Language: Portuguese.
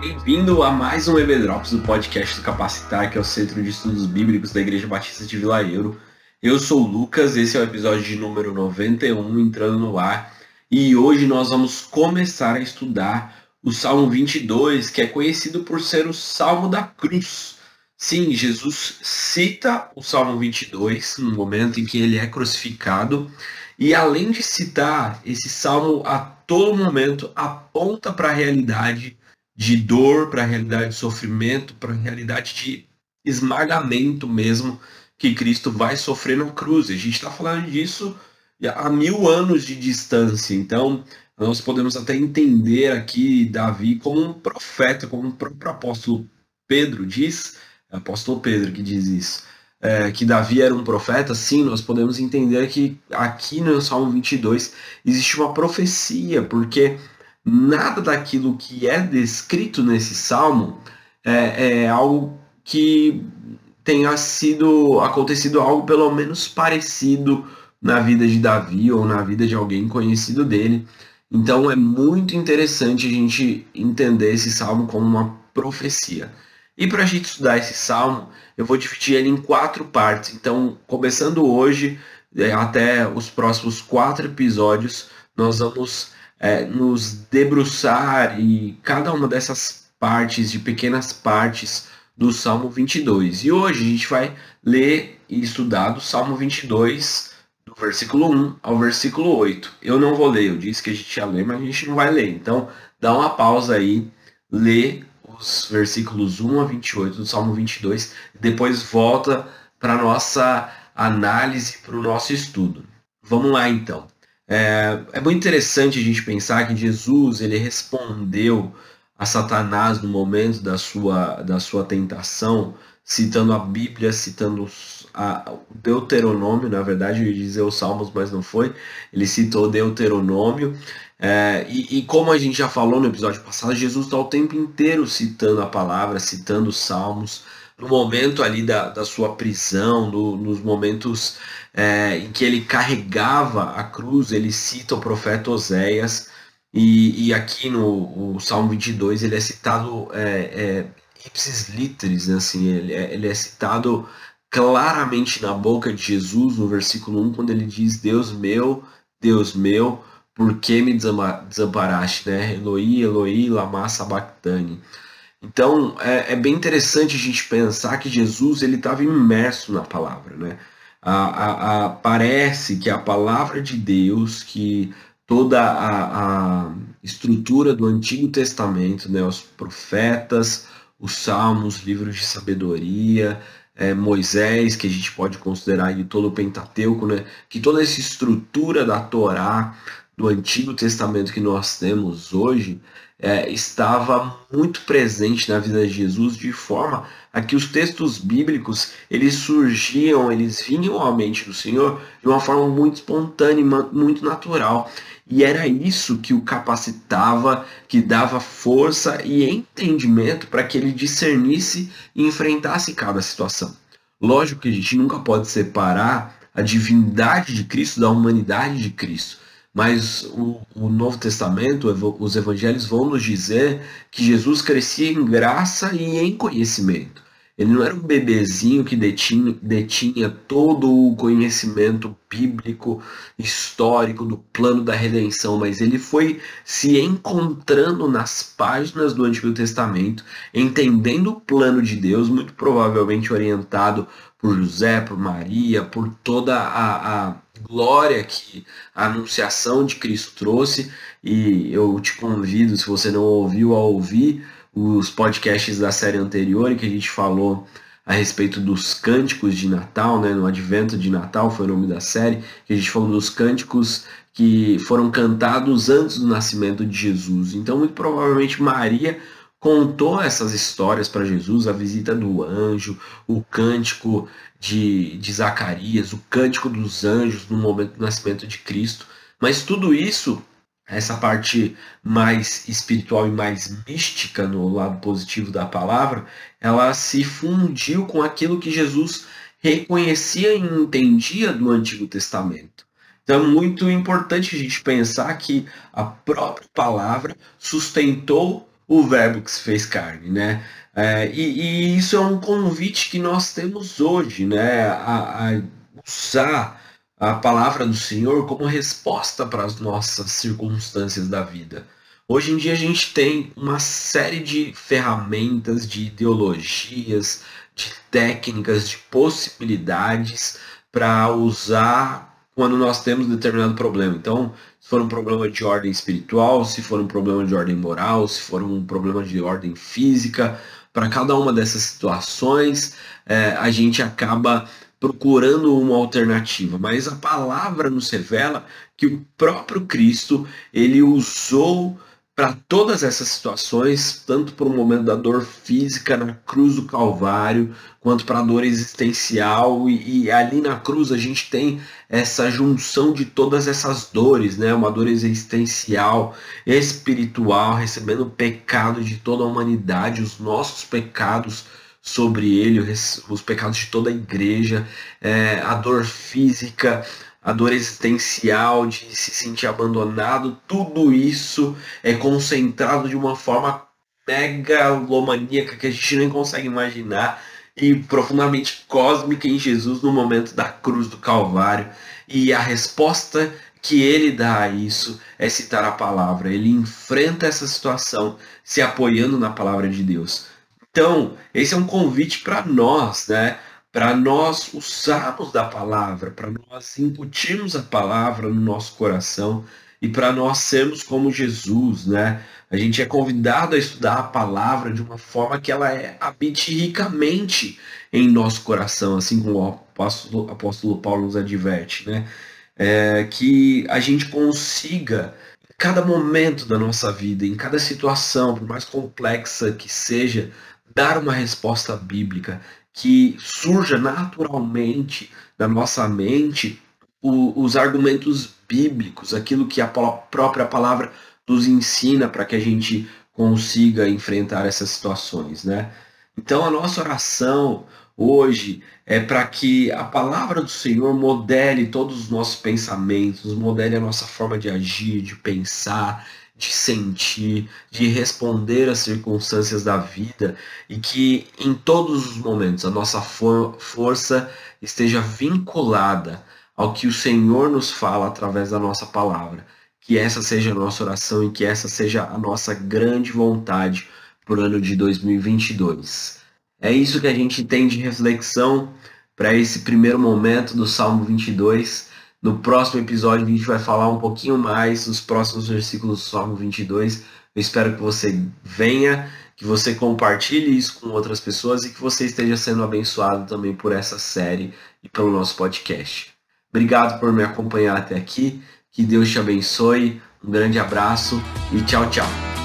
Bem-vindo a mais um EB Drops do podcast do Capacitar, que é o Centro de Estudos Bíblicos da Igreja Batista de Vila Euro. Eu sou o Lucas, esse é o episódio de número 91, entrando no ar, e hoje nós vamos começar a estudar o Salmo 22, que é conhecido por ser o Salmo da Cruz. Sim, Jesus cita o Salmo 22 no momento em que ele é crucificado, e além de citar esse salmo a todo momento, aponta para a realidade de dor, para a realidade de sofrimento, para a realidade de esmagamento mesmo que Cristo vai sofrer na cruz. A gente está falando disso há mil anos de distância. Então, nós podemos até entender aqui Davi como um profeta, como o próprio apóstolo Pedro diz, apóstolo Pedro que diz isso, é, que Davi era um profeta, sim, nós podemos entender que aqui no Salmo 22 existe uma profecia, porque nada daquilo que é descrito nesse salmo é, é algo que tenha sido acontecido algo pelo menos parecido na vida de Davi ou na vida de alguém conhecido dele. Então é muito interessante a gente entender esse salmo como uma profecia. E para a gente estudar esse salmo, eu vou dividir ele em quatro partes. Então, começando hoje é, até os próximos quatro episódios, nós vamos é, nos debruçar e cada uma dessas partes, de pequenas partes do Salmo 22. E hoje a gente vai ler e estudar do Salmo 22 versículo 1 ao versículo 8. Eu não vou ler, eu disse que a gente ia ler, mas a gente não vai ler. Então, dá uma pausa aí, lê os versículos 1 a 28 do Salmo 22, depois volta para nossa análise, para o nosso estudo. Vamos lá então. É, é muito interessante a gente pensar que Jesus ele respondeu a Satanás no momento da sua, da sua tentação, citando a Bíblia, citando a, o Deuteronômio, na verdade, eu ia dizer os Salmos, mas não foi. Ele citou Deuteronômio. É, e, e, como a gente já falou no episódio passado, Jesus está o tempo inteiro citando a palavra, citando os Salmos. No momento ali da, da sua prisão, no, nos momentos é, em que ele carregava a cruz, ele cita o profeta Oséias. E, e aqui no o Salmo 22 ele é citado é, é, ipsis literis, né? assim, ele é, ele é citado claramente na boca de Jesus, no versículo 1, quando ele diz: Deus meu, Deus meu, por que me desamparaste? Né? Eloi, Eloi, lama sabachthani. Então é, é, bem interessante a gente pensar que Jesus ele estava imerso na palavra, né? A, a, a, parece que a palavra de Deus, que toda a, estrutura do Antigo Testamento, né, os profetas, os salmos, livros de sabedoria, é, Moisés, que a gente pode considerar aí todo o Pentateuco, né? que toda essa estrutura da Torá, do Antigo Testamento que nós temos hoje, é, estava muito presente na vida de Jesus de forma a que os textos bíblicos eles surgiam, eles vinham à mente do Senhor de uma forma muito espontânea, muito natural. E era isso que o capacitava, que dava força e entendimento para que ele discernisse e enfrentasse cada situação. Lógico que a gente nunca pode separar a divindade de Cristo da humanidade de Cristo. Mas o, o, Novo Testamento, os evangelhos vão nos dizer que Jesus crescia em graça e em conhecimento. Ele não era um bebezinho que detinha, detinha todo o conhecimento bíblico, histórico do plano da redenção, mas ele foi se encontrando nas páginas do Antigo Testamento, entendendo o plano de Deus, muito provavelmente orientado por José, por Maria, por toda a, a glória que a anunciação de Cristo trouxe. E eu te convido, se você não ouviu, a ouvir os podcasts da série anterior, em que a gente falou a respeito dos cânticos de Natal, né, no Advento de Natal foi o nome da série, que a gente falou dos cânticos que foram cantados antes do nascimento de Jesus. Então, muito provavelmente Maria contou essas histórias para Jesus, a visita do anjo, o cântico de, de Zacarias, o cântico dos anjos no momento do nascimento de Cristo. Mas tudo isso essa parte mais espiritual e mais mística no lado positivo da palavra, ela se fundiu com aquilo que Jesus reconhecia e entendia do Antigo Testamento. Então é muito importante a gente pensar que a própria palavra sustentou o verbo que se fez carne, né? É, e, e, isso é um convite que nós temos hoje, né? A, a usar a palavra do Senhor como resposta para as nossas circunstâncias da vida. Hoje em dia a gente tem uma série de ferramentas, de ideologias, de técnicas, de possibilidades para usar quando nós temos determinado problema. Então, se for um problema de ordem espiritual, se for um problema de ordem moral, se for um problema de ordem física, para cada uma dessas situações, é, a gente acaba procurando uma alternativa, mas a palavra nos revela que o próprio Cristo ele usou para todas essas situações, tanto para o momento da dor física na cruz do Calvário, quanto para a dor existencial, e, e, ali na cruz a gente tem essa junção de todas essas dores, né? Uma dor existencial, espiritual, recebendo o pecado de toda a humanidade, os nossos pecados sobre ele, os pecados de toda a igreja, é, a dor física, a dor existencial de se sentir abandonado, tudo isso é concentrado de uma forma megalomaníaca que a gente nem consegue imaginar e profundamente cósmica em Jesus no momento da cruz do Calvário. E a resposta que ele dá a isso é citar a palavra. Ele enfrenta essa situação se apoiando na palavra de Deus. Então, esse é um convite para nós, né? Para nós usarmos da palavra, para nós incutirmos a palavra no nosso coração e para nós sermos como Jesus, né? A gente é convidado a estudar a palavra de uma forma que ela é, habite ricamente em nosso coração, assim como o apóstolo, apóstolo Paulo nos adverte, né? É, que a gente consiga, em cada momento da nossa vida, em cada situação, por mais complexa que seja, dar uma resposta bíblica que surja naturalmente na nossa mente o, os argumentos bíblicos, aquilo que a própria palavra nos ensina para que a gente consiga enfrentar essas situações, né? Então a nossa oração hoje é para que a palavra do Senhor modele todos os nossos pensamentos, modele a nossa forma de agir, de pensar, de sentir, de responder às circunstâncias da vida e que em todos os momentos a nossa for força esteja vinculada ao que o Senhor nos fala através da nossa palavra. Que essa seja a nossa oração e que essa seja a nossa grande vontade para o ano de 2022. É isso que a gente tem de reflexão para esse primeiro momento do Salmo 22 no próximo episódio a gente vai falar um pouquinho mais dos próximos versículos do Salmo 22. Eu espero que você venha, que você compartilhe isso com outras pessoas e que você esteja sendo abençoado também por essa série e pelo nosso podcast. Obrigado por me acompanhar até aqui. Que Deus te abençoe. Um grande abraço e tchau, tchau.